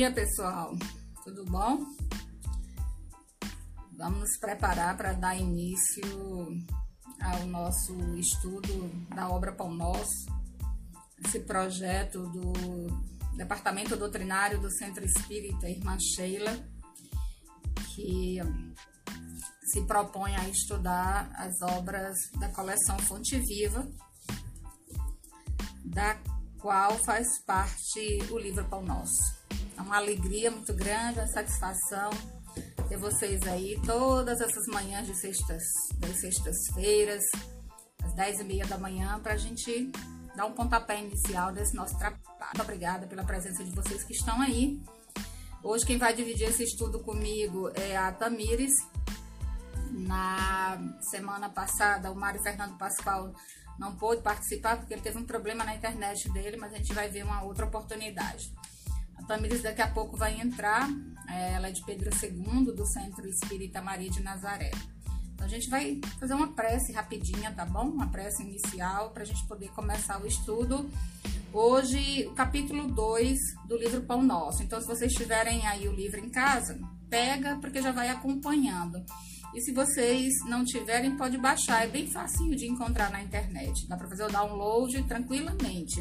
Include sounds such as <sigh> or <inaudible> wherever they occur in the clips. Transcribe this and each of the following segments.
Dia, pessoal. Tudo bom? Vamos nos preparar para dar início ao nosso estudo da obra Pão Nosso, esse projeto do Departamento Doutrinário do Centro Espírita Irmã Sheila, que se propõe a estudar as obras da coleção Fonte Viva, da qual faz parte o livro Pão Nosso. É uma alegria muito grande, uma satisfação ter vocês aí todas essas manhãs de sextas, das sextas-feiras, às dez e meia da manhã, para a gente dar um pontapé inicial desse nosso trabalho. Obrigada pela presença de vocês que estão aí. Hoje quem vai dividir esse estudo comigo é a Tamires. Na semana passada, o Mário Fernando Pascoal não pôde participar porque ele teve um problema na internet dele, mas a gente vai ver uma outra oportunidade. A Tamires daqui a pouco vai entrar, é, ela é de Pedro II, do Centro Espírita Maria de Nazaré. Então a gente vai fazer uma prece rapidinha, tá bom? Uma prece inicial para a gente poder começar o estudo. Hoje, o capítulo 2 do livro Pão Nosso. Então, se vocês tiverem aí o livro em casa, pega, porque já vai acompanhando. E se vocês não tiverem, pode baixar, é bem facinho de encontrar na internet. Dá para fazer o download tranquilamente.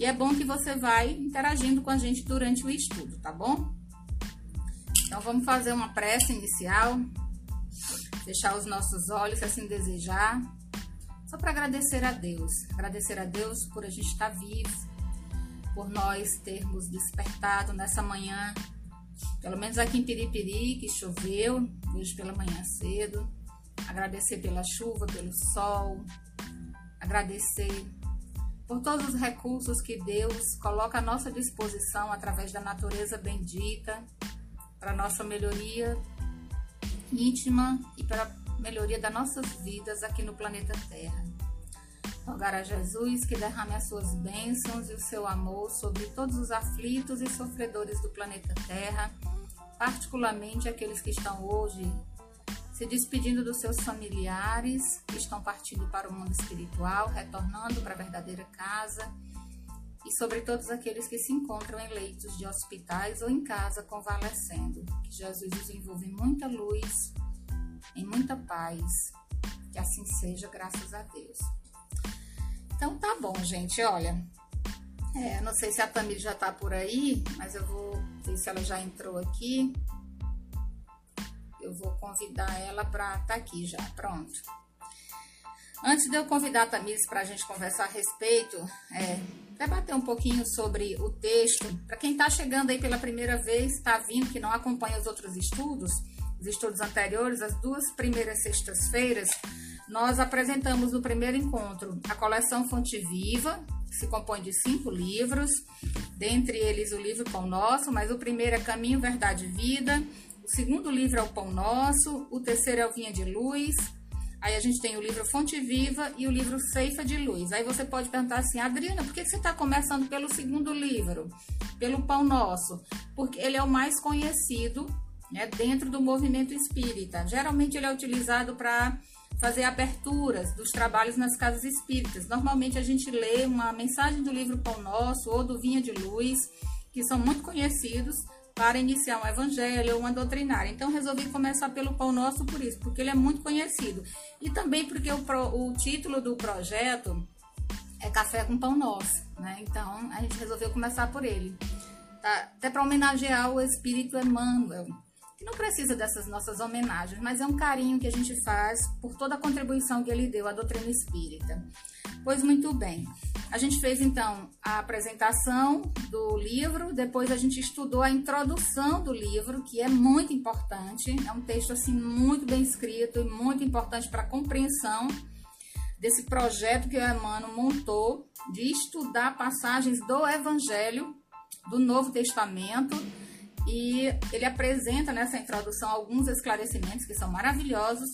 E é bom que você vai interagindo com a gente durante o estudo, tá bom? Então vamos fazer uma prece inicial. Fechar os nossos olhos, se assim desejar. Só para agradecer a Deus. Agradecer a Deus por a gente estar vivo, por nós termos despertado nessa manhã pelo menos aqui em Piripiri, que choveu, hoje pela manhã cedo. Agradecer pela chuva, pelo sol. Agradecer por todos os recursos que Deus coloca à nossa disposição através da natureza bendita, para nossa melhoria íntima e para a melhoria das nossas vidas aqui no planeta Terra. Rogar a Jesus que derrame as suas bênçãos e o seu amor sobre todos os aflitos e sofredores do planeta Terra, particularmente aqueles que estão hoje se despedindo dos seus familiares, que estão partindo para o mundo espiritual, retornando para a verdadeira casa, e sobre todos aqueles que se encontram em leitos de hospitais ou em casa convalescendo. Que Jesus os envolva em muita luz, em muita paz. Que assim seja, graças a Deus. Então tá bom, gente, olha. É, não sei se a Tamir já tá por aí, mas eu vou ver se ela já entrou aqui. Eu vou convidar ela para estar tá aqui já, pronto. Antes de eu convidar a Tamires para a gente conversar a respeito, é, debater um pouquinho sobre o texto. Para quem está chegando aí pela primeira vez, está vindo, que não acompanha os outros estudos, os estudos anteriores, as duas primeiras sextas-feiras, nós apresentamos no primeiro encontro a coleção Fonte Viva, que se compõe de cinco livros, dentre eles o livro Pão Nosso, mas o primeiro é Caminho, Verdade e Vida, segundo livro é o Pão Nosso, o terceiro é o Vinha de Luz, aí a gente tem o livro Fonte Viva e o livro Ceifa de Luz. Aí você pode perguntar assim, Adriana, por que você está começando pelo segundo livro, pelo Pão Nosso? Porque ele é o mais conhecido né, dentro do movimento espírita. Geralmente ele é utilizado para fazer aberturas dos trabalhos nas casas espíritas. Normalmente a gente lê uma mensagem do livro Pão Nosso ou do Vinha de Luz, que são muito conhecidos para iniciar um evangelho ou uma doutrinária. Então resolvi começar pelo Pão Nosso por isso, porque ele é muito conhecido. E também porque o, pro, o título do projeto é Café com Pão Nosso, né? Então a gente resolveu começar por ele. Tá? Até para homenagear o Espírito Emmanuel, que não precisa dessas nossas homenagens, mas é um carinho que a gente faz por toda a contribuição que ele deu à doutrina espírita. Pois muito bem, a gente fez então a apresentação do livro, depois a gente estudou a introdução do livro, que é muito importante, é um texto assim muito bem escrito e muito importante para a compreensão desse projeto que o Emmanuel montou de estudar passagens do Evangelho do Novo Testamento e ele apresenta nessa introdução alguns esclarecimentos que são maravilhosos.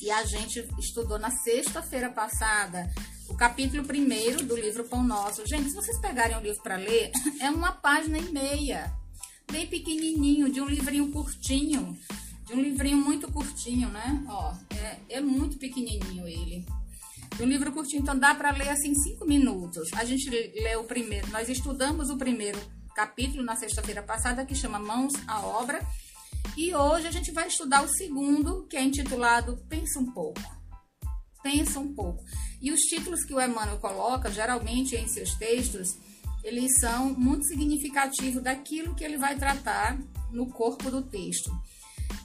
E a gente estudou na sexta-feira passada o capítulo primeiro do livro Pão Nosso. Gente, se vocês pegarem o livro para ler, <laughs> é uma página e meia, bem pequenininho, de um livrinho curtinho, de um livrinho muito curtinho, né? Ó, é, é muito pequenininho ele. De um livro curtinho, então dá para ler assim cinco minutos. A gente lê o primeiro, nós estudamos o primeiro capítulo na sexta-feira passada que chama Mãos à Obra. E hoje a gente vai estudar o segundo, que é intitulado Pensa um pouco. Pensa um pouco. E os títulos que o Emmanuel coloca, geralmente em seus textos, eles são muito significativos daquilo que ele vai tratar no corpo do texto.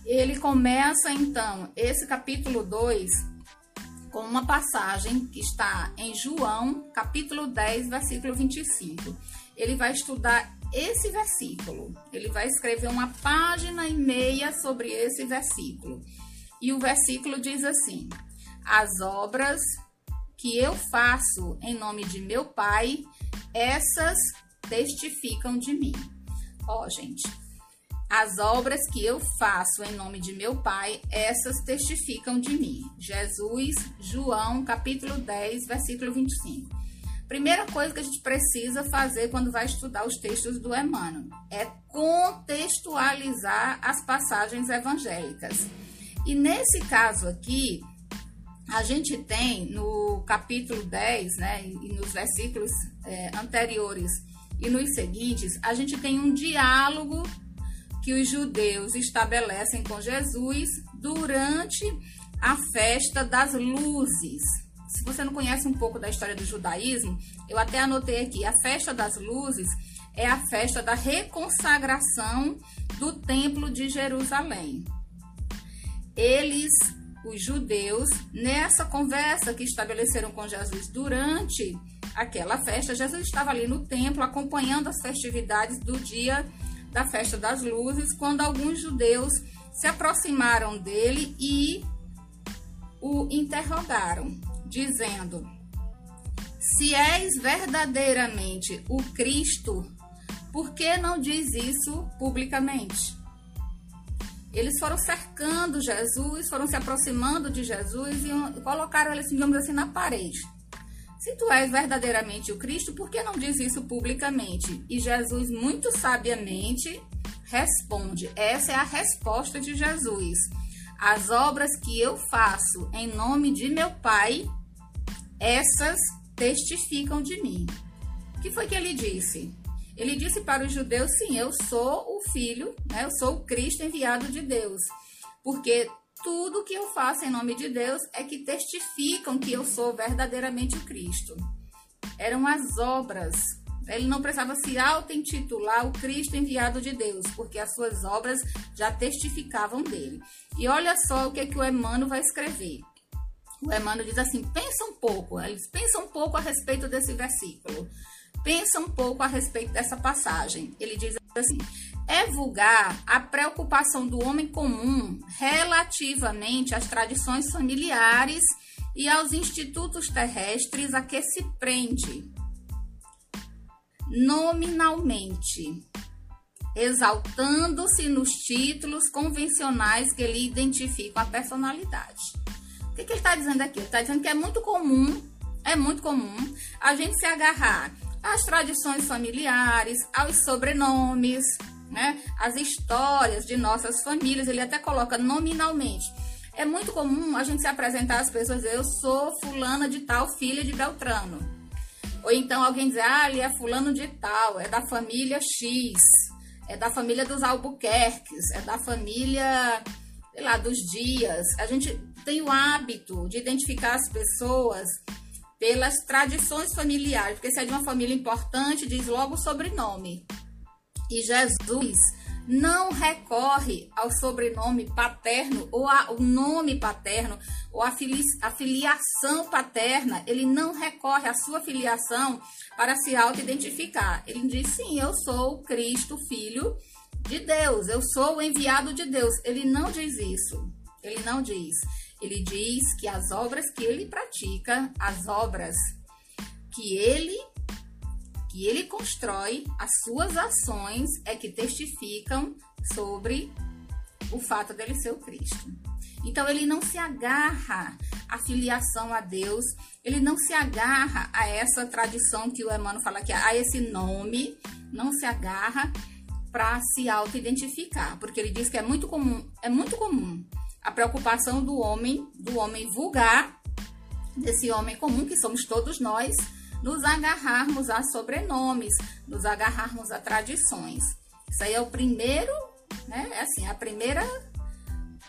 Ele começa então esse capítulo 2 com uma passagem que está em João, capítulo 10, versículo 25. Ele vai estudar esse versículo. Ele vai escrever uma página e meia sobre esse versículo. E o versículo diz assim: As obras que eu faço em nome de meu Pai, essas testificam de mim. Ó, gente, as obras que eu faço em nome de meu Pai, essas testificam de mim. Jesus, João, capítulo 10, versículo 25. Primeira coisa que a gente precisa fazer quando vai estudar os textos do Emmanuel é contextualizar as passagens evangélicas. E nesse caso aqui, a gente tem no capítulo 10, né, e nos versículos é, anteriores e nos seguintes, a gente tem um diálogo que os judeus estabelecem com Jesus durante a festa das luzes. Se você não conhece um pouco da história do judaísmo, eu até anotei aqui: a festa das luzes é a festa da reconsagração do Templo de Jerusalém. Eles, os judeus, nessa conversa que estabeleceram com Jesus durante aquela festa, Jesus estava ali no templo acompanhando as festividades do dia da festa das luzes, quando alguns judeus se aproximaram dele e o interrogaram, dizendo: Se és verdadeiramente o Cristo, por que não diz isso publicamente? Eles foram cercando Jesus, foram se aproximando de Jesus e colocaram ele, digamos assim, na parede. Se tu és verdadeiramente o Cristo, por que não diz isso publicamente? E Jesus, muito sabiamente, responde: essa é a resposta de Jesus. As obras que eu faço em nome de meu Pai, essas testificam de mim. O que foi que ele disse? Ele disse para os judeus: sim, eu sou o filho, né? eu sou o Cristo enviado de Deus. Porque tudo que eu faço em nome de Deus é que testificam que eu sou verdadeiramente o Cristo. Eram as obras. Ele não precisava se auto-intitular o Cristo enviado de Deus, porque as suas obras já testificavam dele. E olha só o que, é que o Emmanuel vai escrever. O Emmanuel diz assim: pensa um pouco, eles pensam um pouco a respeito desse versículo. Pensa um pouco a respeito dessa passagem. Ele diz assim: é vulgar a preocupação do homem comum relativamente às tradições familiares e aos institutos terrestres a que se prende nominalmente, exaltando-se nos títulos convencionais que lhe identificam a personalidade. Que, que ele está dizendo aqui? Ele está dizendo que é muito comum, é muito comum a gente se agarrar às tradições familiares, aos sobrenomes, né? As histórias de nossas famílias, ele até coloca nominalmente. É muito comum a gente se apresentar às pessoas dizer, eu sou fulana de tal, filha de Beltrano. Ou então alguém dizer, ah, ele é fulano de tal, é da família X, é da família dos Albuquerques, é da família, sei lá, dos Dias. A gente tem o hábito de identificar as pessoas pelas tradições familiares, porque se é de uma família importante, diz logo o sobrenome. E Jesus não recorre ao sobrenome paterno ou ao nome paterno ou à filiação paterna, ele não recorre à sua filiação para se auto-identificar. Ele diz: sim, eu sou Cristo, filho de Deus, eu sou o enviado de Deus. Ele não diz isso. Ele não diz. Ele diz que as obras que ele pratica, as obras que ele que ele constrói, as suas ações é que testificam sobre o fato dele ser o Cristo. Então ele não se agarra à filiação a Deus, ele não se agarra a essa tradição que o Emmanuel fala aqui, a esse nome, não se agarra para se auto-identificar, porque ele diz que é muito comum, é muito comum a preocupação do homem, do homem vulgar, desse homem comum que somos todos nós, nos agarrarmos a sobrenomes, nos agarrarmos a tradições. Isso aí é o primeiro, né? É assim, a primeira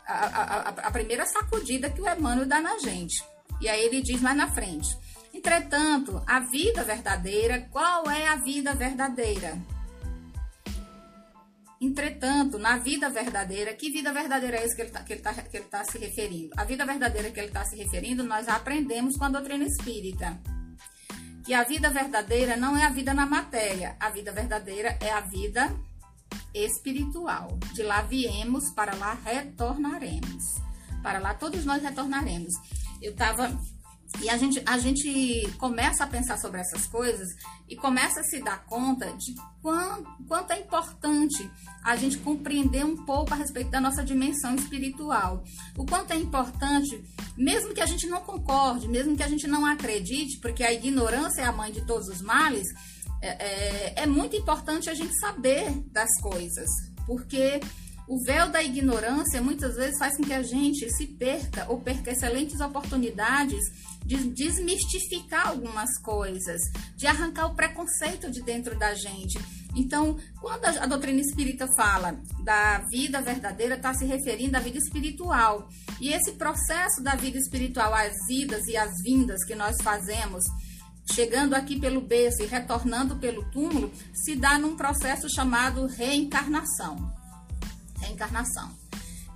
a, a, a, primeira sacudida que o Emmanuel dá na gente. E aí ele diz mais na frente: Entretanto, a vida verdadeira, qual é a vida verdadeira? Entretanto, na vida verdadeira, que vida verdadeira é essa que ele está tá, ele tá se referindo? A vida verdadeira que ele está se referindo, nós aprendemos com a doutrina espírita. Que a vida verdadeira não é a vida na matéria, a vida verdadeira é a vida espiritual. De lá viemos, para lá retornaremos. Para lá todos nós retornaremos. Eu estava e a gente, a gente começa a pensar sobre essas coisas e começa a se dar conta de quanto, quanto é importante a gente compreender um pouco a respeito da nossa dimensão espiritual. O quanto é importante, mesmo que a gente não concorde, mesmo que a gente não acredite, porque a ignorância é a mãe de todos os males, é, é, é muito importante a gente saber das coisas, porque o véu da ignorância muitas vezes faz com que a gente se perca ou perca excelentes oportunidades de desmistificar algumas coisas, de arrancar o preconceito de dentro da gente. Então, quando a, doutrina espírita fala da vida verdadeira, está se referindo à vida espiritual. E esse processo da vida espiritual, as idas e as vindas que nós fazemos, chegando aqui pelo berço e retornando pelo túmulo, se dá num processo chamado reencarnação. Reencarnação.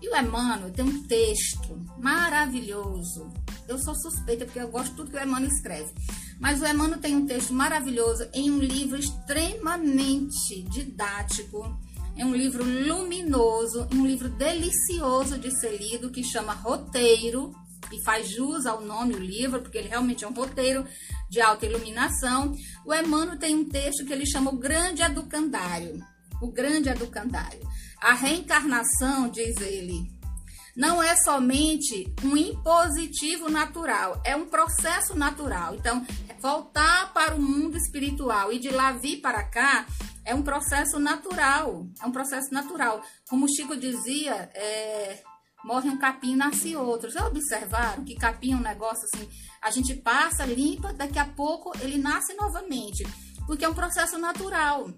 E o Emmanuel tem um texto maravilhoso. Eu sou suspeita porque eu gosto de tudo que o Emmanuel escreve. Mas o Emmanuel tem um texto maravilhoso em um livro extremamente didático. É um livro luminoso, um livro delicioso de ser lido que chama Roteiro e faz jus ao nome o livro, porque ele realmente é um roteiro de alta iluminação. O Emmanuel tem um texto que ele chama o Grande Educandário. O Grande Educandário. A reencarnação, diz ele, não é somente um impositivo natural, é um processo natural. Então, voltar para o mundo espiritual e de lá vir para cá é um processo natural. É um processo natural. Como Chico dizia, é, morre um capim, nasce outro. Já observaram que capim é um negócio assim, a gente passa, limpa, daqui a pouco ele nasce novamente, porque é um processo natural.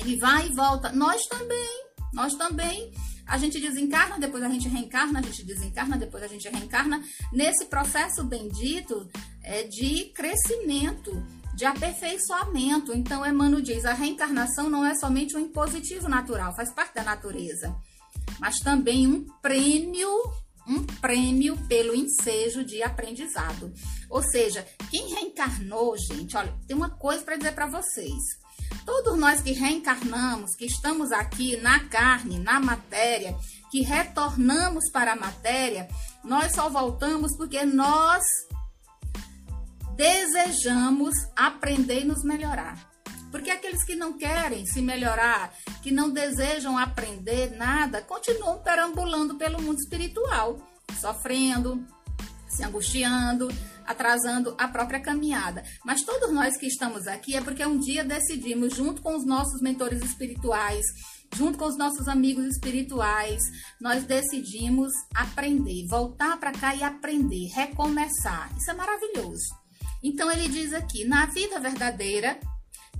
Ele vai e volta. Nós também. Nós também, a gente desencarna, depois a gente reencarna, a gente desencarna, depois a gente reencarna, nesse processo bendito é, de crescimento, de aperfeiçoamento. Então, Emmanuel diz: a reencarnação não é somente um impositivo natural, faz parte da natureza, mas também um prêmio um prêmio pelo ensejo de aprendizado. Ou seja, quem reencarnou, gente, olha, tem uma coisa para dizer para vocês. Todos nós que reencarnamos, que estamos aqui na carne, na matéria, que retornamos para a matéria, nós só voltamos porque nós desejamos aprender e nos melhorar. Porque aqueles que não querem se melhorar, que não desejam aprender nada, continuam perambulando pelo mundo espiritual, sofrendo, se angustiando, atrasando a própria caminhada. Mas todos nós que estamos aqui é porque um dia decidimos, junto com os nossos mentores espirituais, junto com os nossos amigos espirituais, nós decidimos aprender, voltar para cá e aprender, recomeçar. Isso é maravilhoso. Então ele diz aqui: na vida verdadeira,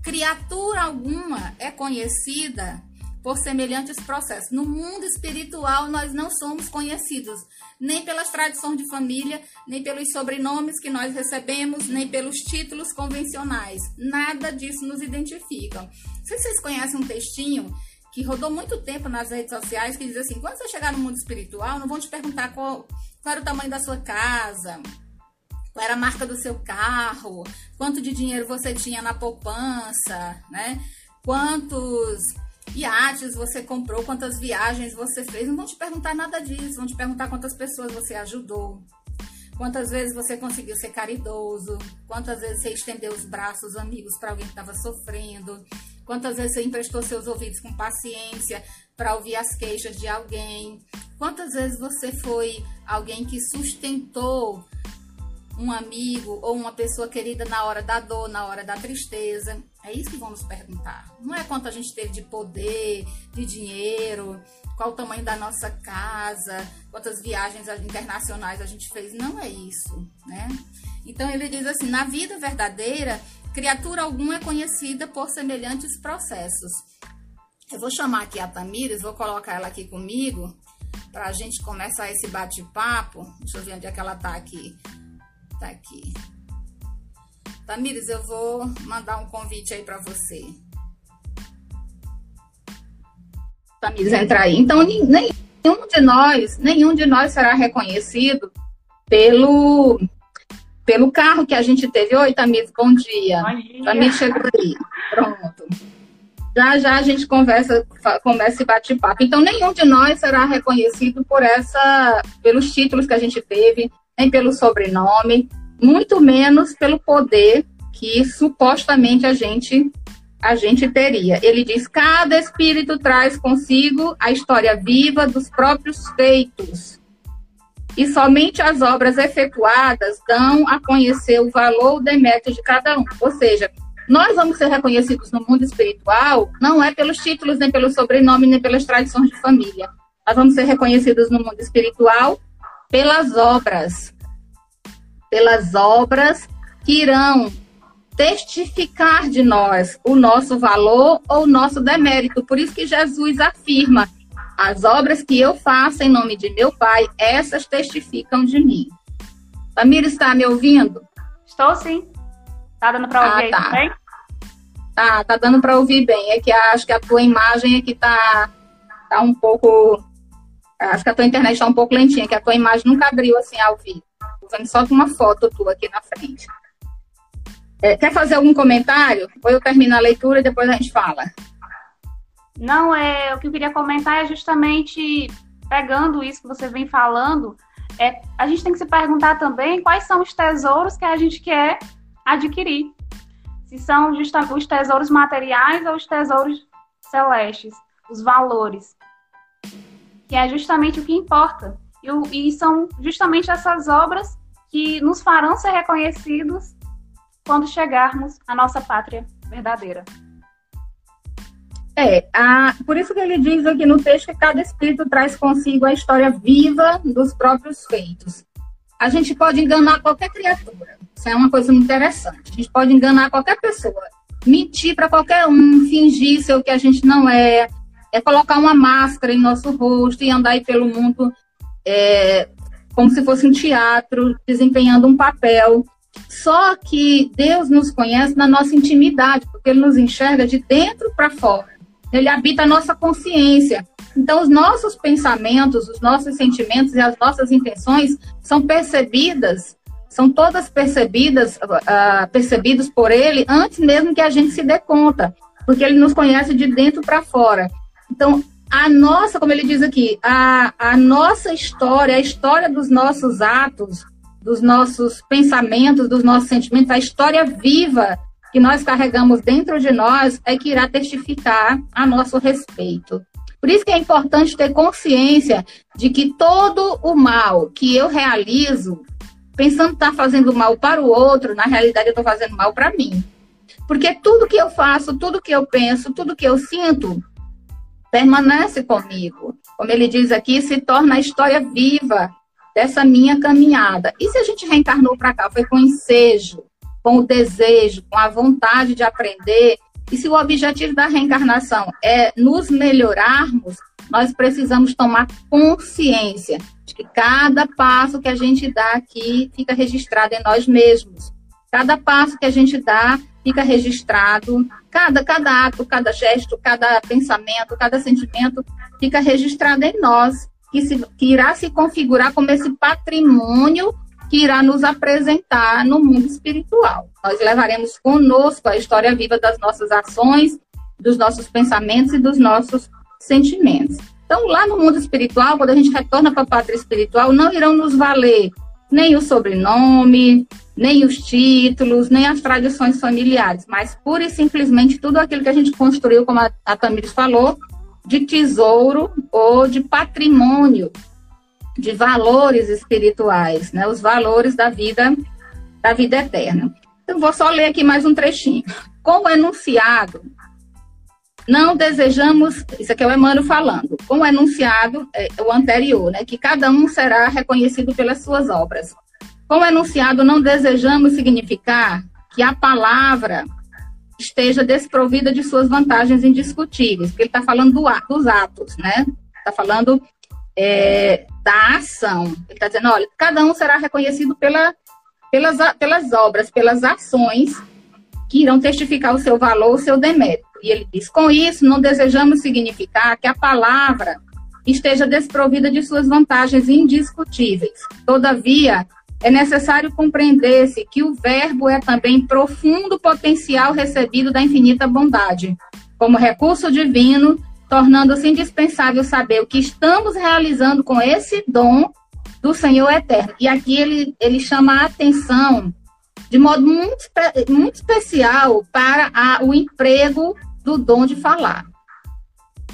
criatura alguma é conhecida por semelhantes processos. No mundo espiritual, nós não somos conhecidos nem pelas tradições de família, nem pelos sobrenomes que nós recebemos, nem pelos títulos convencionais. Nada disso nos identifica. Se vocês conhecem um textinho que rodou muito tempo nas redes sociais que diz assim: quando você chegar no mundo espiritual, não vão te perguntar qual, qual era o tamanho da sua casa, qual era a marca do seu carro, quanto de dinheiro você tinha na poupança, né? Quantos iates você comprou, quantas viagens você fez. Não vão te perguntar nada disso, vão te perguntar quantas pessoas você ajudou, quantas vezes você conseguiu ser caridoso, quantas vezes você estendeu os braços amigos para alguém que estava sofrendo, quantas vezes você emprestou seus ouvidos com paciência para ouvir as queixas de alguém, quantas vezes você foi alguém que sustentou um amigo ou uma pessoa querida na hora da dor, na hora da tristeza. É isso que vamos perguntar. Não é quanto a gente teve de poder, de dinheiro, qual o tamanho da nossa casa, quantas viagens internacionais a gente fez. Não é isso, né? Então ele diz assim: na vida verdadeira, criatura alguma é conhecida por semelhantes processos. Eu vou chamar aqui a Tamires, vou colocar ela aqui comigo para a gente começar esse bate-papo. Deixa eu ver onde é que ela tá aqui. Tá aqui. Tamires, eu vou mandar um convite aí para você. Tamires, entra aí. Então, nenhum de nós, nenhum de nós será reconhecido pelo pelo carro que a gente teve. Oi, Tamires, bom dia. Bom dia. Tamires chegou aí. Pronto. Já já a gente conversa, começa e bate papo. Então, nenhum de nós será reconhecido por essa, pelos títulos que a gente teve, nem pelo sobrenome, muito menos pelo poder que supostamente a gente a gente teria. Ele diz: cada espírito traz consigo a história viva dos próprios feitos. E somente as obras efetuadas dão a conhecer o valor, o demérito de cada um. Ou seja, nós vamos ser reconhecidos no mundo espiritual não é pelos títulos, nem pelo sobrenome, nem pelas tradições de família. Nós vamos ser reconhecidos no mundo espiritual pelas obras. Pelas obras que irão testificar de nós o nosso valor ou o nosso demérito. Por isso que Jesus afirma: as obras que eu faço em nome de meu Pai, essas testificam de mim. Tamir está me ouvindo? Estou sim. Tá dando para ouvir ah, tá. bem? Tá, tá dando para ouvir bem. É que acho que a tua imagem aqui tá, tá um pouco. Acho que a tua internet está um pouco lentinha, que a tua imagem nunca abriu assim ao vivo. Vendo só uma foto tua aqui na frente. É, quer fazer algum comentário? Ou eu termino a leitura e depois a gente fala. Não, é o que eu queria comentar é justamente pegando isso que você vem falando, é, a gente tem que se perguntar também quais são os tesouros que a gente quer adquirir. Se são os tesouros materiais ou os tesouros celestes, os valores. Que é justamente o que importa. E, e são justamente essas obras que nos farão ser reconhecidos quando chegarmos à nossa pátria verdadeira. É, a, por isso que ele diz aqui no texto que cada espírito traz consigo a história viva dos próprios feitos. A gente pode enganar qualquer criatura. Isso é uma coisa muito interessante. A gente pode enganar qualquer pessoa, mentir para qualquer um, fingir ser o que a gente não é, é colocar uma máscara em nosso rosto e andar aí pelo mundo é, como se fosse um teatro, desempenhando um papel. Só que Deus nos conhece na nossa intimidade, porque Ele nos enxerga de dentro para fora. Ele habita a nossa consciência. Então, os nossos pensamentos, os nossos sentimentos e as nossas intenções são percebidas, são todas percebidas, uh, percebidos por Ele antes mesmo que a gente se dê conta, porque Ele nos conhece de dentro para fora. Então, a nossa, como ele diz aqui, a, a nossa história, a história dos nossos atos, dos nossos pensamentos, dos nossos sentimentos, a história viva que nós carregamos dentro de nós é que irá testificar a nosso respeito. Por isso que é importante ter consciência de que todo o mal que eu realizo, pensando estar fazendo mal para o outro, na realidade eu estou fazendo mal para mim. Porque tudo que eu faço, tudo que eu penso, tudo que eu sinto, permanece comigo. Como ele diz aqui, se torna a história viva dessa minha caminhada. E se a gente reencarnou para cá, foi com ensejo, com o desejo, com a vontade de aprender, e se o objetivo da reencarnação é nos melhorarmos, nós precisamos tomar consciência de que cada passo que a gente dá aqui fica registrado em nós mesmos. Cada passo que a gente dá fica registrado, cada, cada ato, cada gesto, cada pensamento, cada sentimento fica registrado em nós que, se, que irá se configurar como esse patrimônio que irá nos apresentar no mundo espiritual. Nós levaremos conosco a história viva das nossas ações, dos nossos pensamentos e dos nossos sentimentos. Então, lá no mundo espiritual, quando a gente retorna para a pátria espiritual, não irão nos valer nem o sobrenome, nem os títulos, nem as tradições familiares, mas pura e simplesmente tudo aquilo que a gente construiu, como a, a Tamires falou, de tesouro ou de patrimônio, de valores espirituais, né? Os valores da vida, da vida eterna. Então, vou só ler aqui mais um trechinho. Como enunciado, não desejamos, isso aqui é o Emmanuel falando, como enunciado é, o anterior, né? Que cada um será reconhecido pelas suas obras. Com o enunciado, não desejamos significar que a palavra esteja desprovida de suas vantagens indiscutíveis, porque ele está falando do, dos atos, né? Está falando é, da ação. Ele está dizendo, olha, cada um será reconhecido pela, pelas, pelas obras, pelas ações que irão testificar o seu valor, o seu demérito. E ele diz, com isso, não desejamos significar que a palavra esteja desprovida de suas vantagens indiscutíveis. Todavia, é necessário compreender-se que o Verbo é também profundo potencial recebido da infinita bondade, como recurso divino, tornando-se indispensável saber o que estamos realizando com esse dom do Senhor eterno. E aqui ele, ele chama a atenção de modo muito, muito especial para a, o emprego do dom de falar.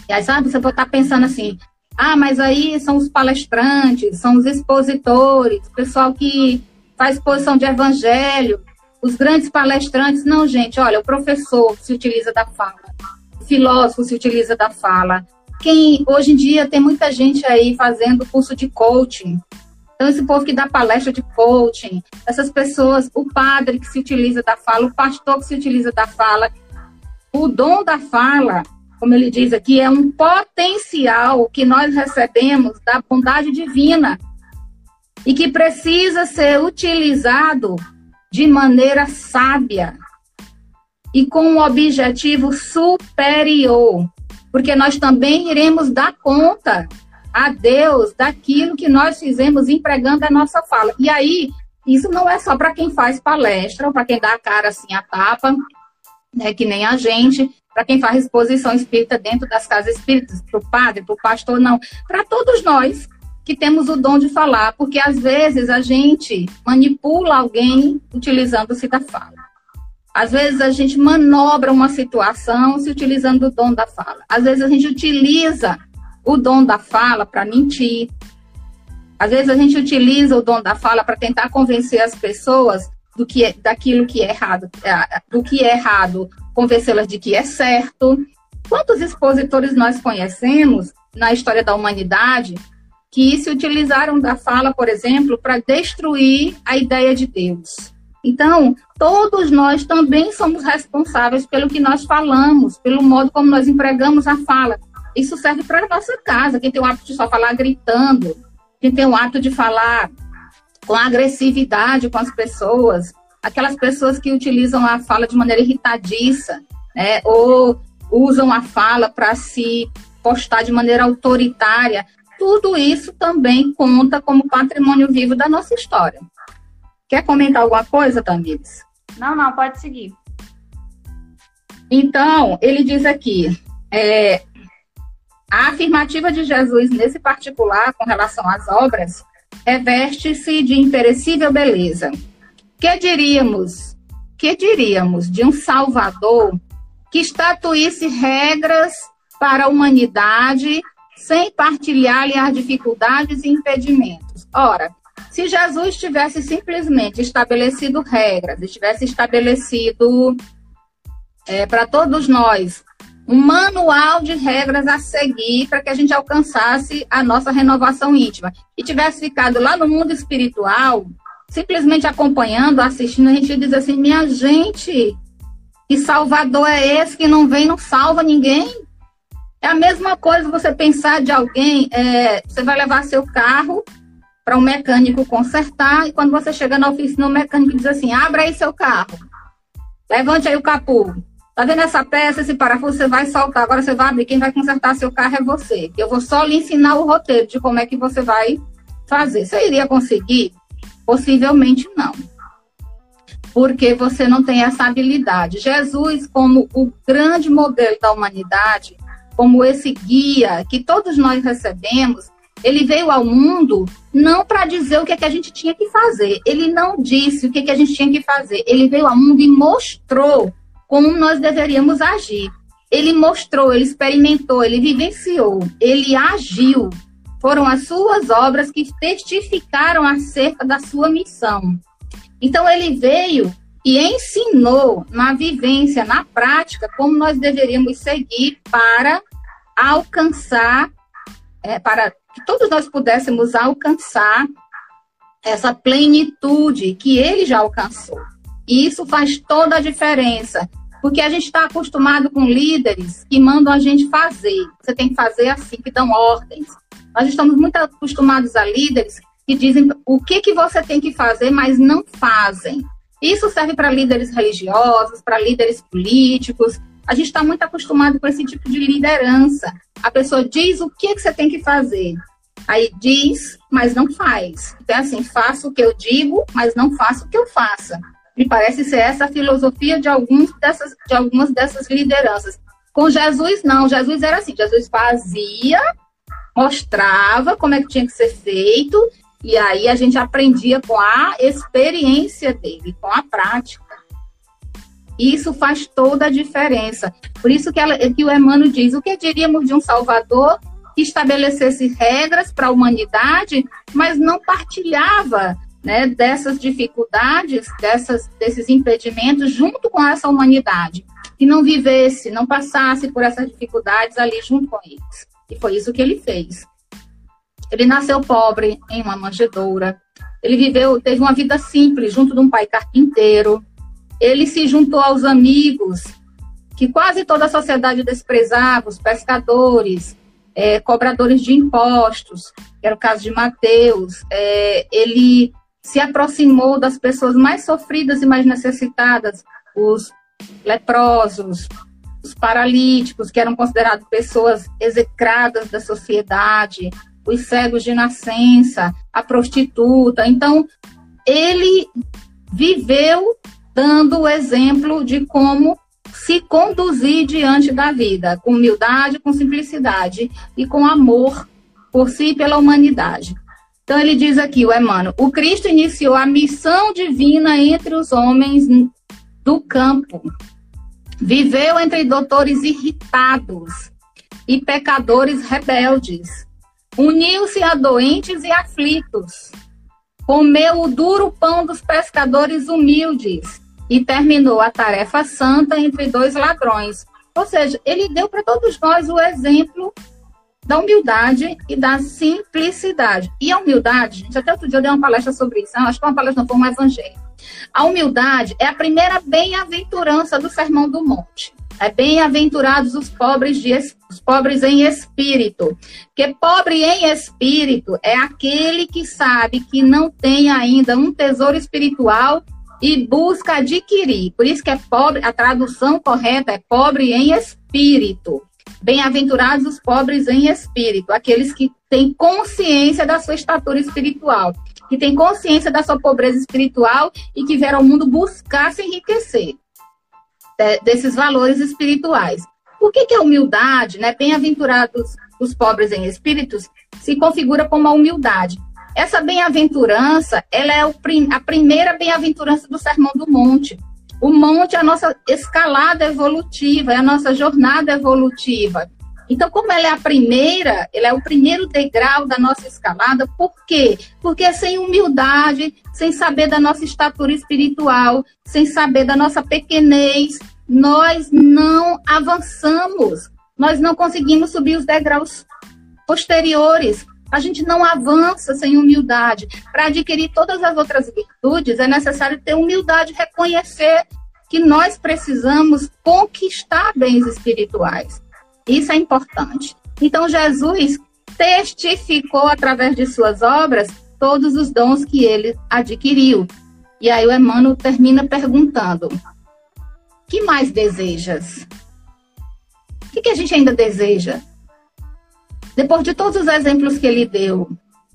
E aí, sabe, você pode estar pensando assim, ah, mas aí são os palestrantes, são os expositores, o pessoal que faz exposição de evangelho, os grandes palestrantes. Não, gente, olha, o professor se utiliza da fala, o filósofo se utiliza da fala. Quem hoje em dia tem muita gente aí fazendo curso de coaching. Então, esse povo que dá palestra de coaching, essas pessoas, o padre que se utiliza da fala, o pastor que se utiliza da fala, o dom da fala como ele diz aqui, é um potencial que nós recebemos da bondade divina e que precisa ser utilizado de maneira sábia e com um objetivo superior, porque nós também iremos dar conta a Deus daquilo que nós fizemos empregando a nossa fala. E aí, isso não é só para quem faz palestra ou para quem dá a cara assim a tapa, né, que nem a gente, para quem faz exposição espírita dentro das casas espíritas, para o padre, para o pastor, não. Para todos nós que temos o dom de falar, porque às vezes a gente manipula alguém utilizando-se da fala. Às vezes a gente manobra uma situação se utilizando do dom da fala. Às vezes a gente utiliza o dom da fala para mentir. Às vezes a gente utiliza o dom da fala para tentar convencer as pessoas do que é, daquilo que é errado, é, do que é errado convencê-las de que é certo. Quantos expositores nós conhecemos na história da humanidade que se utilizaram da fala, por exemplo, para destruir a ideia de Deus? Então, todos nós também somos responsáveis pelo que nós falamos, pelo modo como nós empregamos a fala. Isso serve para a nossa casa. Quem tem o hábito de só falar gritando, quem tem o hábito de falar com agressividade com as pessoas, aquelas pessoas que utilizam a fala de maneira irritadiça, né, ou usam a fala para se postar de maneira autoritária, tudo isso também conta como patrimônio vivo da nossa história. Quer comentar alguma coisa, Tamires? Não, não, pode seguir. Então, ele diz aqui, é, a afirmativa de Jesus nesse particular com relação às obras reveste-se de imperecível beleza que diríamos? Que diríamos de um Salvador que estatuísse regras para a humanidade sem partilhar-lhe as dificuldades e impedimentos? Ora, se Jesus tivesse simplesmente estabelecido regras, tivesse estabelecido é, para todos nós um manual de regras a seguir para que a gente alcançasse a nossa renovação íntima e tivesse ficado lá no mundo espiritual, simplesmente acompanhando, assistindo, a gente diz assim: minha gente, que Salvador é esse que não vem, não salva ninguém? É a mesma coisa você pensar de alguém, é, você vai levar seu carro para um mecânico consertar, e quando você chega na oficina, o mecânico diz assim: abra aí seu carro, levante aí o capô. Tá vendo essa peça, esse parafuso, você vai soltar, agora você vai abrir, quem vai consertar seu carro é você. Eu vou só lhe ensinar o roteiro de como é que você vai fazer. Você iria conseguir? Possivelmente não. Porque você não tem essa habilidade. Jesus, como o grande modelo da humanidade, como esse guia que todos nós recebemos, ele veio ao mundo não para dizer o que, é que a gente tinha que fazer. Ele não disse o que, é que a gente tinha que fazer. Ele veio ao mundo e mostrou como nós deveríamos agir. Ele mostrou, ele experimentou, ele vivenciou, ele agiu foram as suas obras que testificaram acerca da sua missão. Então, ele veio e ensinou na vivência, na prática, como nós deveríamos seguir para alcançar, é, para que todos nós pudéssemos alcançar essa plenitude que ele já alcançou. E isso faz toda a diferença, porque a gente está acostumado com líderes que mandam a gente fazer. Você tem que fazer assim, que dão ordens. Nós estamos muito acostumados a líderes que dizem o que, que você tem que fazer, mas não fazem. Isso serve para líderes religiosos, para líderes políticos. A gente está muito acostumado com esse tipo de liderança. A pessoa diz o que, que você tem que fazer. Aí diz, mas não faz. Então, assim, faço o que eu digo, mas não faço o que eu faça. Me parece ser essa a filosofia de, alguns dessas, de algumas dessas lideranças. Com Jesus, não. Jesus era assim: Jesus fazia, mostrava como é que tinha que ser feito, e aí a gente aprendia com a experiência dele, com a prática. Isso faz toda a diferença. Por isso que, ela, que o Emmanuel diz: o que diríamos de um Salvador que estabelecesse regras para a humanidade, mas não partilhava né, dessas dificuldades, dessas, desses impedimentos junto com essa humanidade, que não vivesse, não passasse por essas dificuldades ali junto com eles. E foi isso que ele fez. Ele nasceu pobre em uma manjedoura. Ele viveu, teve uma vida simples junto de um pai carpinteiro. Ele se juntou aos amigos que quase toda a sociedade desprezava, os pescadores, é, cobradores de impostos, que era o caso de Mateus. É, ele se aproximou das pessoas mais sofridas e mais necessitadas, os leprosos, os paralíticos, que eram considerados pessoas execradas da sociedade, os cegos de nascença, a prostituta. Então, ele viveu dando o exemplo de como se conduzir diante da vida, com humildade, com simplicidade e com amor por si e pela humanidade. Então ele diz aqui, o Emmanuel, o Cristo iniciou a missão divina entre os homens do campo. Viveu entre doutores irritados e pecadores rebeldes. Uniu-se a doentes e aflitos. Comeu o duro pão dos pescadores humildes e terminou a tarefa santa entre dois ladrões. Ou seja, ele deu para todos nós o exemplo da humildade e da simplicidade. E a humildade, gente, até outro dia eu dei uma palestra sobre isso, acho que uma palestra não foi um evangelho. A humildade é a primeira bem-aventurança do Sermão do Monte. É bem-aventurados os pobres de os pobres em espírito. Que pobre em espírito é aquele que sabe que não tem ainda um tesouro espiritual e busca adquirir. Por isso que é pobre, a tradução correta é pobre em espírito. Bem-aventurados os pobres em espírito, aqueles que têm consciência da sua estatura espiritual, que têm consciência da sua pobreza espiritual e que vieram ao mundo buscar se enriquecer desses valores espirituais. Por que, que a humildade, né? Bem-aventurados os pobres em espíritos, se configura como a humildade? Essa bem-aventurança, ela é a primeira bem-aventurança do Sermão do Monte. O monte é a nossa escalada evolutiva, é a nossa jornada evolutiva. Então, como ela é a primeira, ela é o primeiro degrau da nossa escalada, por quê? Porque sem humildade, sem saber da nossa estatura espiritual, sem saber da nossa pequenez, nós não avançamos, nós não conseguimos subir os degraus posteriores. A gente não avança sem humildade. Para adquirir todas as outras virtudes, é necessário ter humildade, reconhecer que nós precisamos conquistar bens espirituais. Isso é importante. Então, Jesus testificou através de suas obras todos os dons que ele adquiriu. E aí o Emmanuel termina perguntando: que mais desejas? O que, que a gente ainda deseja? Depois de todos os exemplos que ele deu,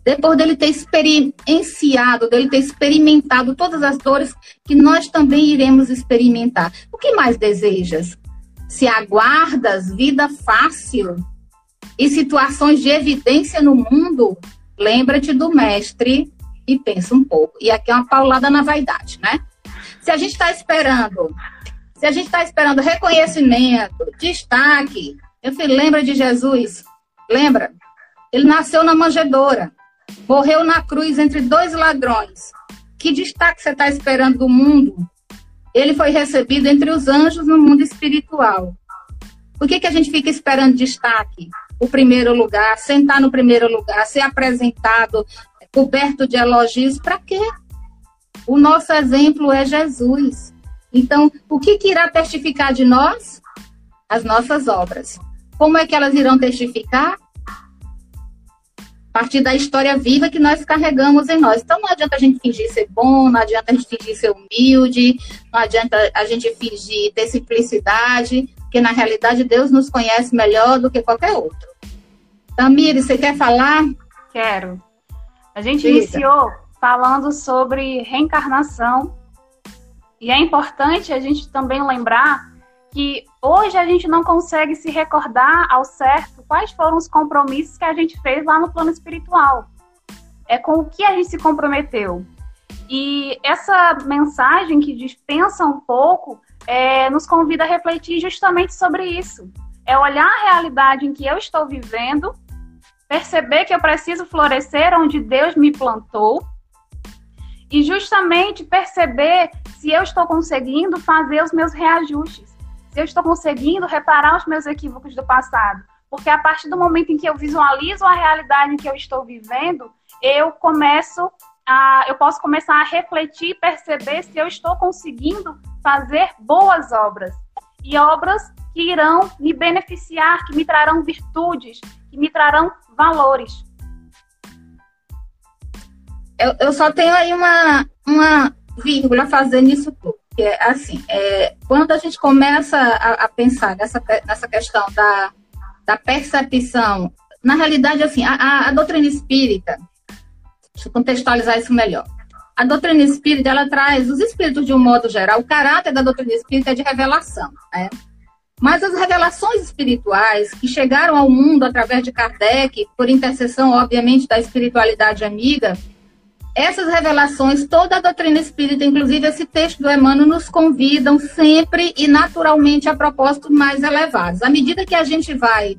depois dele ter experienciado, dele ter experimentado todas as dores que nós também iremos experimentar, o que mais desejas? Se aguardas vida fácil e situações de evidência no mundo, lembra-te do mestre e pensa um pouco. E aqui é uma paulada na vaidade, né? Se a gente está esperando, se a gente está esperando reconhecimento, destaque, eu filho, lembra de Jesus? Lembra? Ele nasceu na manjedoura, morreu na cruz entre dois ladrões. Que destaque você está esperando do mundo? Ele foi recebido entre os anjos no mundo espiritual. Por que, que a gente fica esperando destaque? O primeiro lugar, sentar no primeiro lugar, ser apresentado coberto de elogios, para quê? O nosso exemplo é Jesus. Então, o que, que irá testificar de nós? As nossas obras. Como é que elas irão testificar? A partir da história viva que nós carregamos em nós. Então, não adianta a gente fingir ser bom, não adianta a gente fingir ser humilde, não adianta a gente fingir ter simplicidade, porque na realidade Deus nos conhece melhor do que qualquer outro. Tamires, você quer falar? Quero. A gente Diga. iniciou falando sobre reencarnação e é importante a gente também lembrar que hoje a gente não consegue se recordar ao certo quais foram os compromissos que a gente fez lá no plano espiritual. É com o que a gente se comprometeu. E essa mensagem que dispensa um pouco é, nos convida a refletir justamente sobre isso. É olhar a realidade em que eu estou vivendo, perceber que eu preciso florescer onde Deus me plantou e justamente perceber se eu estou conseguindo fazer os meus reajustes, se eu estou conseguindo reparar os meus equívocos do passado. Porque a partir do momento em que eu visualizo a realidade em que eu estou vivendo, eu começo a, eu posso começar a refletir e perceber se eu estou conseguindo fazer boas obras. E obras que irão me beneficiar, que me trarão virtudes, que me trarão valores. Eu, eu só tenho aí uma, uma vírgula fazendo isso tudo. Que é assim, é, quando a gente começa a, a, pensar nessa, nessa questão da, da percepção, na realidade, assim, a, a, a doutrina espírita, deixa eu contextualizar isso melhor. A doutrina espírita, ela traz os espíritos de um modo geral, o caráter da doutrina espírita é de revelação, né? Mas as revelações espirituais que chegaram ao mundo através de Kardec, por intercessão, obviamente, da espiritualidade amiga, essas revelações, toda a doutrina espírita, inclusive esse texto do Emmanuel, nos convidam sempre e naturalmente a propósitos mais elevados. À medida que a gente vai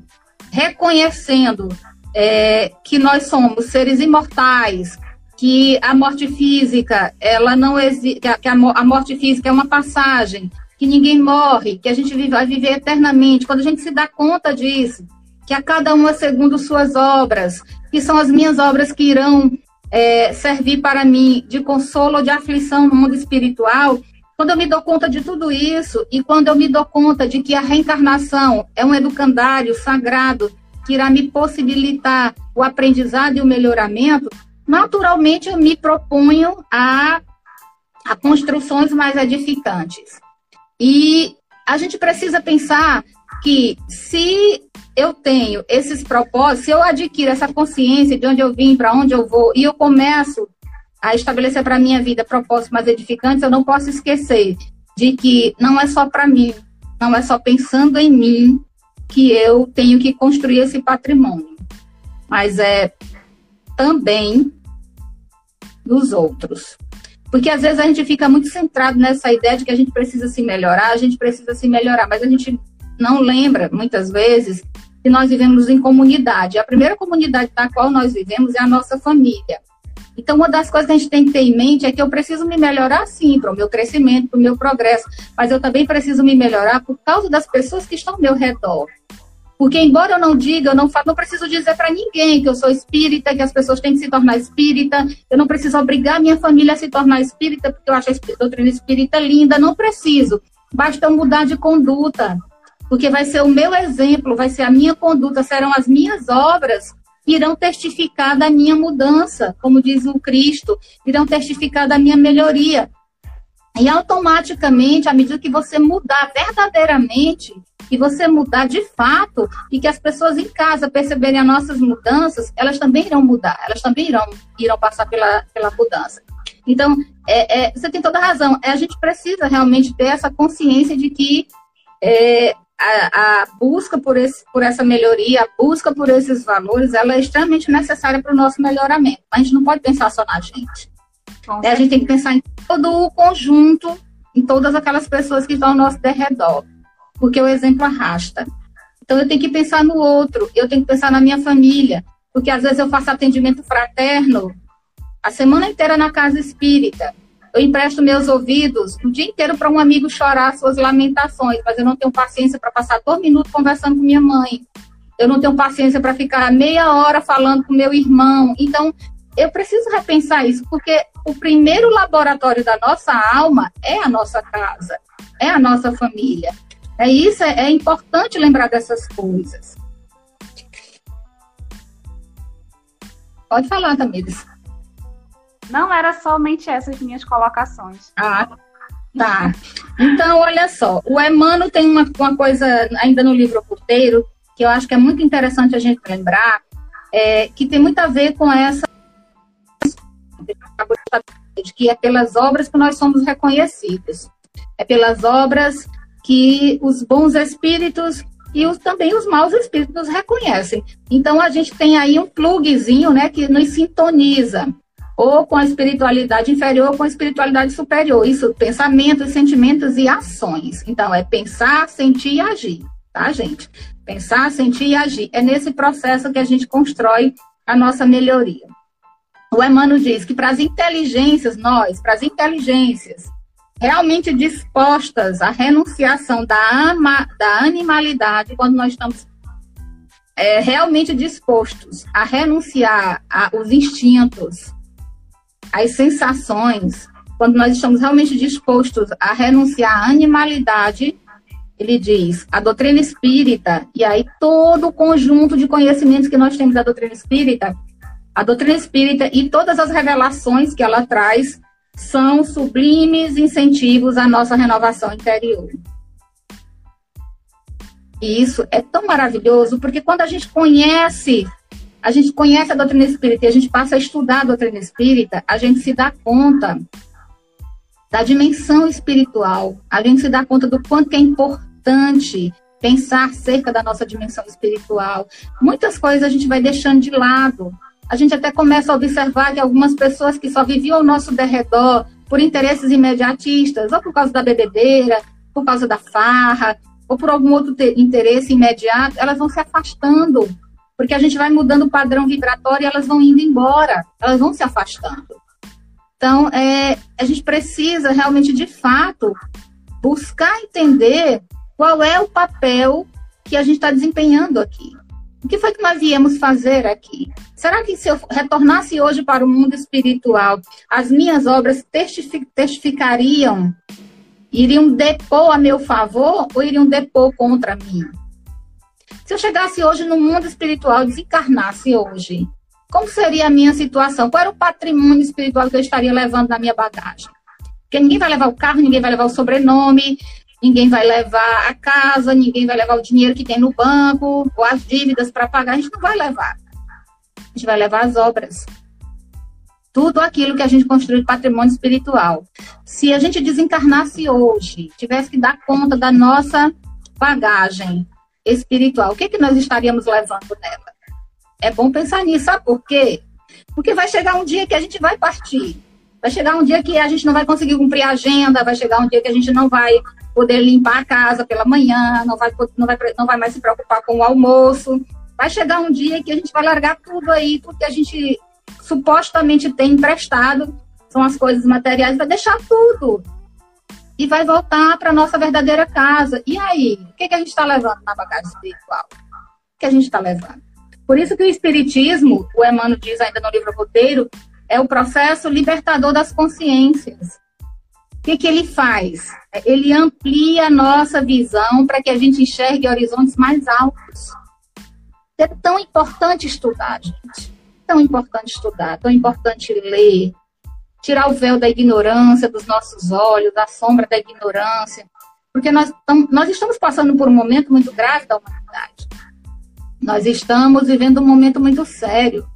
reconhecendo é, que nós somos seres imortais, que a morte física, ela não existe, que a, a morte física é uma passagem, que ninguém morre, que a gente vai viver eternamente. Quando a gente se dá conta disso, que a cada uma segundo suas obras, que são as minhas obras que irão é, servir para mim de consolo ou de aflição no mundo espiritual, quando eu me dou conta de tudo isso e quando eu me dou conta de que a reencarnação é um educandário sagrado que irá me possibilitar o aprendizado e o melhoramento, naturalmente eu me proponho a, a construções mais edificantes. E a gente precisa pensar que se eu tenho esses propósitos, se eu adquiro essa consciência de onde eu vim, para onde eu vou, e eu começo a estabelecer para a minha vida propósitos mais edificantes, eu não posso esquecer de que não é só para mim, não é só pensando em mim que eu tenho que construir esse patrimônio, mas é também dos outros. Porque às vezes a gente fica muito centrado nessa ideia de que a gente precisa se melhorar, a gente precisa se melhorar, mas a gente não lembra, muitas vezes, que nós vivemos em comunidade. A primeira comunidade da qual nós vivemos é a nossa família. Então, uma das coisas que a gente tem que ter em mente é que eu preciso me melhorar, sim, para o meu crescimento, para o meu progresso, mas eu também preciso me melhorar por causa das pessoas que estão ao meu redor. Porque, embora eu não diga, eu não, falo, não preciso dizer para ninguém que eu sou espírita, que as pessoas têm que se tornar espírita, eu não preciso obrigar minha família a se tornar espírita, porque eu acho a doutrina espírita linda, não preciso. Basta mudar de conduta, porque vai ser o meu exemplo, vai ser a minha conduta, serão as minhas obras que irão testificar da minha mudança, como diz o Cristo, irão testificar da minha melhoria. E automaticamente, à medida que você mudar verdadeiramente, e você mudar de fato e que as pessoas em casa perceberem as nossas mudanças, elas também irão mudar, elas também irão, irão passar pela, pela mudança. Então, é, é, você tem toda razão. É, a gente precisa realmente ter essa consciência de que é, a, a, busca por, esse, por essa melhoria, a busca por esses valores, ela é extremamente necessária para o nosso melhoramento. A gente não pode pensar só na gente. A gente tem que pensar em todo o conjunto, em todas aquelas pessoas que estão ao nosso derredor porque o exemplo arrasta. Então eu tenho que pensar no outro, eu tenho que pensar na minha família, porque às vezes eu faço atendimento fraterno a semana inteira na casa espírita. Eu empresto meus ouvidos o dia inteiro para um amigo chorar suas lamentações, mas eu não tenho paciência para passar dois minutos conversando com minha mãe. Eu não tenho paciência para ficar meia hora falando com meu irmão. Então, eu preciso repensar isso, porque o primeiro laboratório da nossa alma é a nossa casa, é a nossa família. É isso, é, importante lembrar dessas coisas. Pode falar, Tamires. Não era somente essas minhas colocações. Ah, tá. Então, olha só, o Emmanuel tem uma, uma coisa ainda no livro Porteiro que eu acho que é muito interessante a gente lembrar, é, que tem muito a ver com essa que é pelas obras que nós somos reconhecidos. É pelas obras que os bons espíritos e os, também os maus espíritos reconhecem. Então a gente tem aí um plugzinho, né, que nos sintoniza ou com a espiritualidade inferior ou com a espiritualidade superior. Isso, pensamentos, sentimentos e ações. Então é pensar, sentir e agir, tá, gente? Pensar, sentir e agir. É nesse processo que a gente constrói a nossa melhoria. O Emmanuel diz que para as inteligências, nós, para as inteligências realmente dispostas à renunciação da, ama, da animalidade, quando nós estamos é, realmente dispostos a renunciar aos instintos, às sensações, quando nós estamos realmente dispostos a renunciar à animalidade, ele diz, a doutrina espírita, e aí todo o conjunto de conhecimentos que nós temos da doutrina espírita, a doutrina espírita e todas as revelações que ela traz são sublimes incentivos à nossa renovação interior. E isso é tão maravilhoso, porque quando a gente conhece, a gente conhece a doutrina espírita e a gente passa a estudar a doutrina espírita, a gente se dá conta da dimensão espiritual, a gente se dá conta do quanto é importante pensar acerca da nossa dimensão espiritual. Muitas coisas a gente vai deixando de lado, a gente até começa a observar que algumas pessoas que só viviam ao nosso derredor por interesses imediatistas, ou por causa da bebedeira, por causa da farra, ou por algum outro interesse imediato, elas vão se afastando, porque a gente vai mudando o padrão vibratório e elas vão indo embora, elas vão se afastando. Então, é, a gente precisa realmente, de fato, buscar entender qual é o papel que a gente está desempenhando aqui. O que foi que nós viemos fazer aqui? Será que se eu retornasse hoje para o mundo espiritual, as minhas obras testificariam, iriam depor a meu favor ou iriam depor contra mim? Se eu chegasse hoje no mundo espiritual, desencarnasse hoje, como seria a minha situação? Qual era o patrimônio espiritual que eu estaria levando na minha bagagem? Porque ninguém vai levar o carro, ninguém vai levar o sobrenome, ninguém vai levar a casa, ninguém vai levar o dinheiro que tem no banco, ou as dívidas para pagar, a gente não vai levar. A gente vai levar as obras. Tudo aquilo que a gente construiu de patrimônio espiritual. Se a gente desencarnasse hoje, tivesse que dar conta da nossa bagagem espiritual, o que, que nós estaríamos levando nela? É bom pensar nisso, sabe por quê? Porque vai chegar um dia que a gente vai partir. Vai chegar um dia que a gente não vai conseguir cumprir a agenda, vai chegar um dia que a gente não vai poder limpar a casa pela manhã, não vai, não vai, não vai mais se preocupar com o almoço. Vai chegar um dia que a gente vai largar tudo aí, tudo que a gente supostamente tem emprestado, são as coisas materiais, vai deixar tudo. E vai voltar para a nossa verdadeira casa. E aí? O que, que a gente está levando na bagagem espiritual? O que a gente está levando? Por isso que o Espiritismo, o Emmanuel diz ainda no livro Roteiro, é o processo libertador das consciências. O que, que ele faz? Ele amplia a nossa visão para que a gente enxergue horizontes mais altos. É tão importante estudar, gente. Tão importante estudar, tão importante ler, tirar o véu da ignorância dos nossos olhos, da sombra da ignorância, porque nós, nós estamos passando por um momento muito grave da humanidade. Nós estamos vivendo um momento muito sério,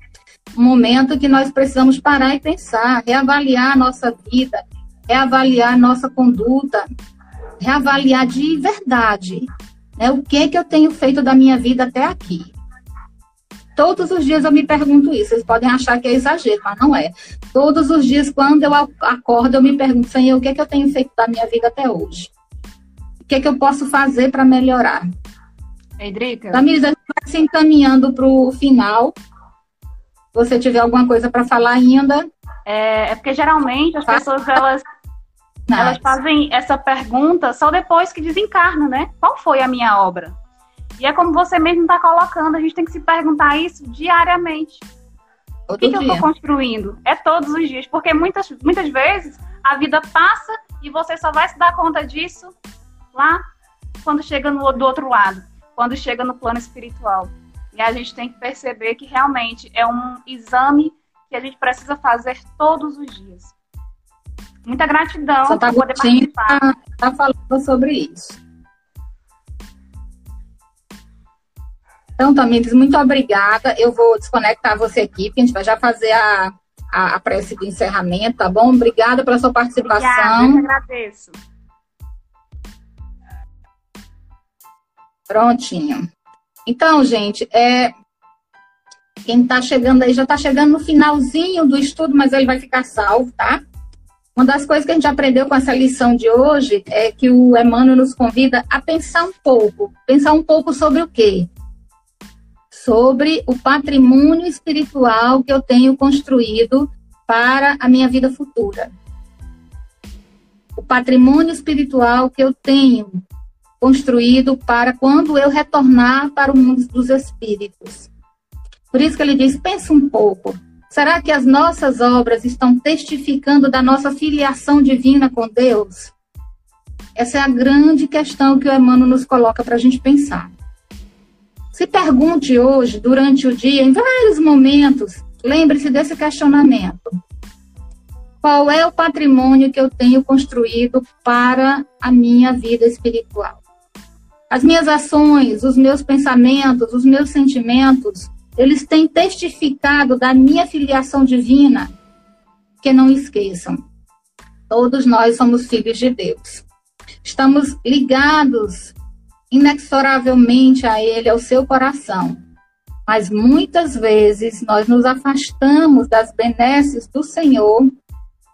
um momento que nós precisamos parar e pensar, reavaliar a nossa vida, reavaliar a nossa conduta, reavaliar de verdade né, o que, que eu tenho feito da minha vida até aqui. Todos os dias eu me pergunto isso. Vocês podem achar que é exagero, mas não é. Todos os dias, quando eu acordo, eu me pergunto, Senhor, o que, que eu tenho feito da minha vida até hoje? O que, que eu posso fazer para melhorar? Edrica? Tamires, a gente vai se encaminhando para o final. Se você tiver alguma coisa para falar ainda. É, é, porque geralmente as pessoas elas Nice. Elas fazem essa pergunta só depois que desencarna, né? Qual foi a minha obra? E é como você mesmo está colocando, a gente tem que se perguntar isso diariamente. o que, que eu estou construindo? É todos os dias, porque muitas, muitas vezes a vida passa e você só vai se dar conta disso lá quando chega no, do outro lado, quando chega no plano espiritual. E a gente tem que perceber que realmente é um exame que a gente precisa fazer todos os dias. Muita gratidão por poder participar. Está tá falando sobre isso. Então, Tamires, muito obrigada. Eu vou desconectar você aqui, porque a gente vai já fazer a, a, a prece de encerramento, tá bom? Obrigada pela sua participação. Obrigada, eu agradeço. Prontinho. Então, gente, é, quem está chegando aí já está chegando no finalzinho do estudo, mas ele vai ficar salvo, tá? Uma das coisas que a gente aprendeu com essa lição de hoje é que o Emmanuel nos convida a pensar um pouco. Pensar um pouco sobre o quê? Sobre o patrimônio espiritual que eu tenho construído para a minha vida futura. O patrimônio espiritual que eu tenho construído para quando eu retornar para o mundo dos espíritos. Por isso que ele diz: pensa um pouco. Será que as nossas obras estão testificando da nossa filiação divina com Deus? Essa é a grande questão que o Emmanuel nos coloca para a gente pensar. Se pergunte hoje, durante o dia, em vários momentos, lembre-se desse questionamento. Qual é o patrimônio que eu tenho construído para a minha vida espiritual? As minhas ações, os meus pensamentos, os meus sentimentos eles têm testificado da minha filiação divina, que não esqueçam, todos nós somos filhos de Deus. Estamos ligados inexoravelmente a Ele, ao seu coração. Mas muitas vezes nós nos afastamos das benesses do Senhor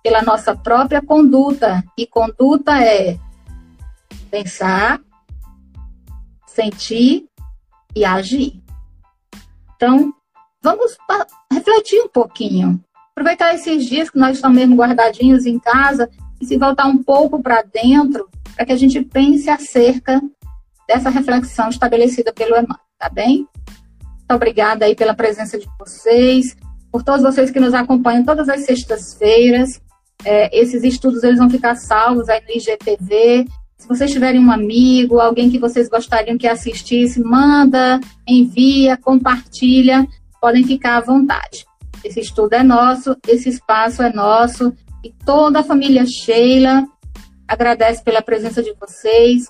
pela nossa própria conduta. E conduta é pensar, sentir e agir. Então, vamos refletir um pouquinho. Aproveitar esses dias que nós estamos mesmo guardadinhos em casa e se voltar um pouco para dentro, para que a gente pense acerca dessa reflexão estabelecida pelo Emmanuel, tá bem? Muito obrigada aí pela presença de vocês, por todos vocês que nos acompanham todas as sextas-feiras. É, esses estudos eles vão ficar salvos aí no IGTV se vocês tiverem um amigo, alguém que vocês gostariam que assistisse, manda, envia, compartilha, podem ficar à vontade. Esse estudo é nosso, esse espaço é nosso e toda a família Sheila agradece pela presença de vocês.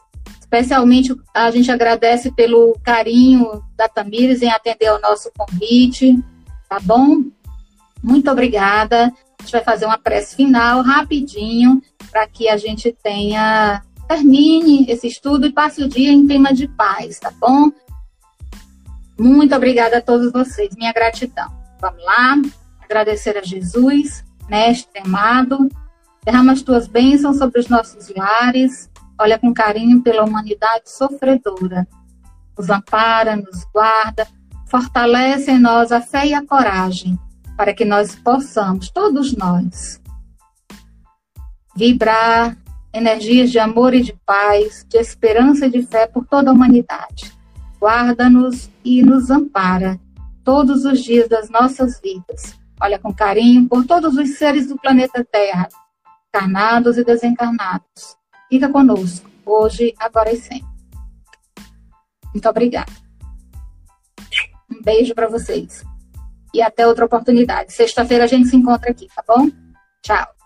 Especialmente a gente agradece pelo carinho da Tamires em atender ao nosso convite, tá bom? Muito obrigada. A gente vai fazer uma prece final rapidinho para que a gente tenha termine esse estudo e passe o dia em clima de paz, tá bom? Muito obrigada a todos vocês, minha gratidão. Vamos lá, agradecer a Jesus, Mestre amado, derrama as tuas bênçãos sobre os nossos lares, olha com carinho pela humanidade sofredora, nos ampara, nos guarda, fortalece em nós a fé e a coragem, para que nós possamos, todos nós, vibrar energias de amor e de paz, de esperança e de fé por toda a humanidade. Guarda-nos e nos ampara todos os dias das nossas vidas. Olha com carinho por todos os seres do planeta Terra, encarnados e desencarnados. Fica conosco, hoje, agora e sempre. Muito obrigada. Um beijo para vocês. E até outra oportunidade. Sexta-feira a gente se encontra aqui, tá bom? Tchau.